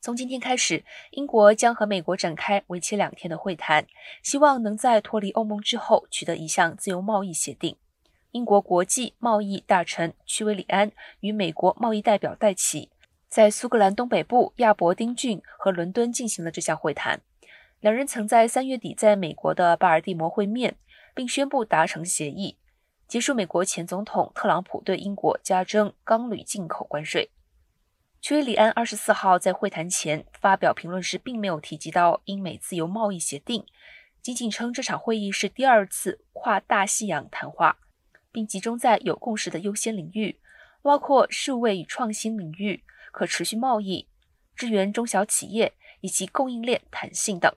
从今天开始，英国将和美国展开为期两天的会谈，希望能在脱离欧盟之后取得一项自由贸易协定。英国国际贸易大臣屈维里安与美国贸易代表戴奇在苏格兰东北部亚伯丁郡和伦敦进行了这项会谈。两人曾在三月底在美国的巴尔的摩会面，并宣布达成协议，结束美国前总统特朗普对英国加征钢铝进口关税。屈里安二十四号在会谈前发表评论时，并没有提及到英美自由贸易协定，仅仅称这场会议是第二次跨大西洋谈话，并集中在有共识的优先领域，包括数位与创新领域、可持续贸易、支援中小企业以及供应链弹性等。